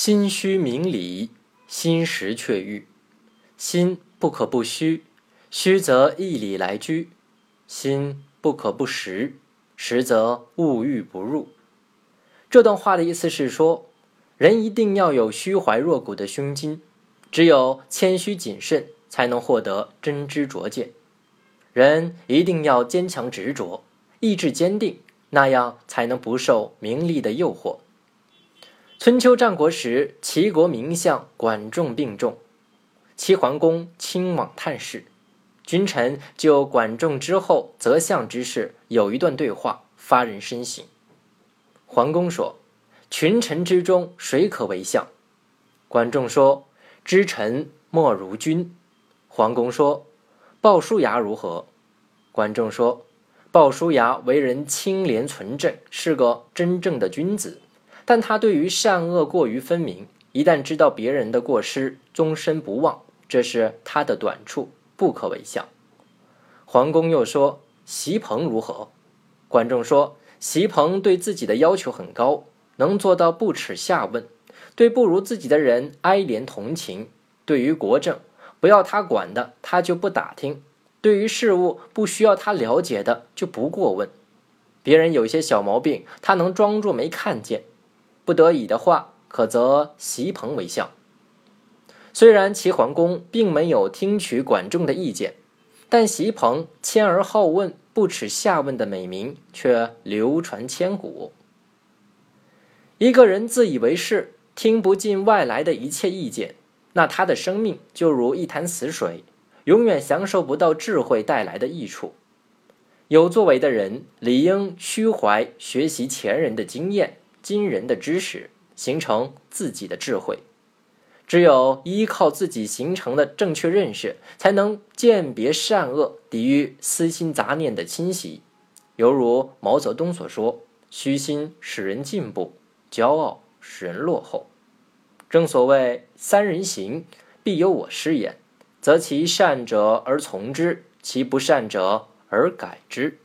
心虚明理，心实却欲。心不可不虚，虚则义理来居；心不可不实，实则物欲不入。这段话的意思是说，人一定要有虚怀若谷的胸襟，只有谦虚谨慎，才能获得真知灼见。人一定要坚强执着，意志坚定，那样才能不受名利的诱惑。春秋战国时，齐国名相管仲病重，齐桓公亲往探视，君臣就管仲之后择相之事有一段对话，发人深省。桓公说：“群臣之中，谁可为相？”管仲说：“知臣莫如君。”桓公说：“鲍叔牙如何？”管仲说：“鲍叔牙为人清廉纯正，是个真正的君子，但他对于善恶过于分明，一旦知道别人的过失，终身不忘，这是他的短处，不可为相。”桓公又说：“席鹏如何？”管仲说。席鹏对自己的要求很高，能做到不耻下问，对不如自己的人哀怜同情。对于国政，不要他管的，他就不打听；对于事物不需要他了解的，就不过问。别人有些小毛病，他能装作没看见。不得已的话，可择席鹏为相。虽然齐桓公并没有听取管仲的意见，但席鹏谦而好问。不耻下问的美名却流传千古。一个人自以为是，听不进外来的一切意见，那他的生命就如一潭死水，永远享受不到智慧带来的益处。有作为的人理应虚怀学习前人的经验、今人的知识，形成自己的智慧。只有依靠自己形成的正确认识，才能鉴别善恶，抵御私心杂念的侵袭。犹如毛泽东所说：“虚心使人进步，骄傲使人落后。”正所谓“三人行，必有我师焉，择其善者而从之，其不善者而改之。”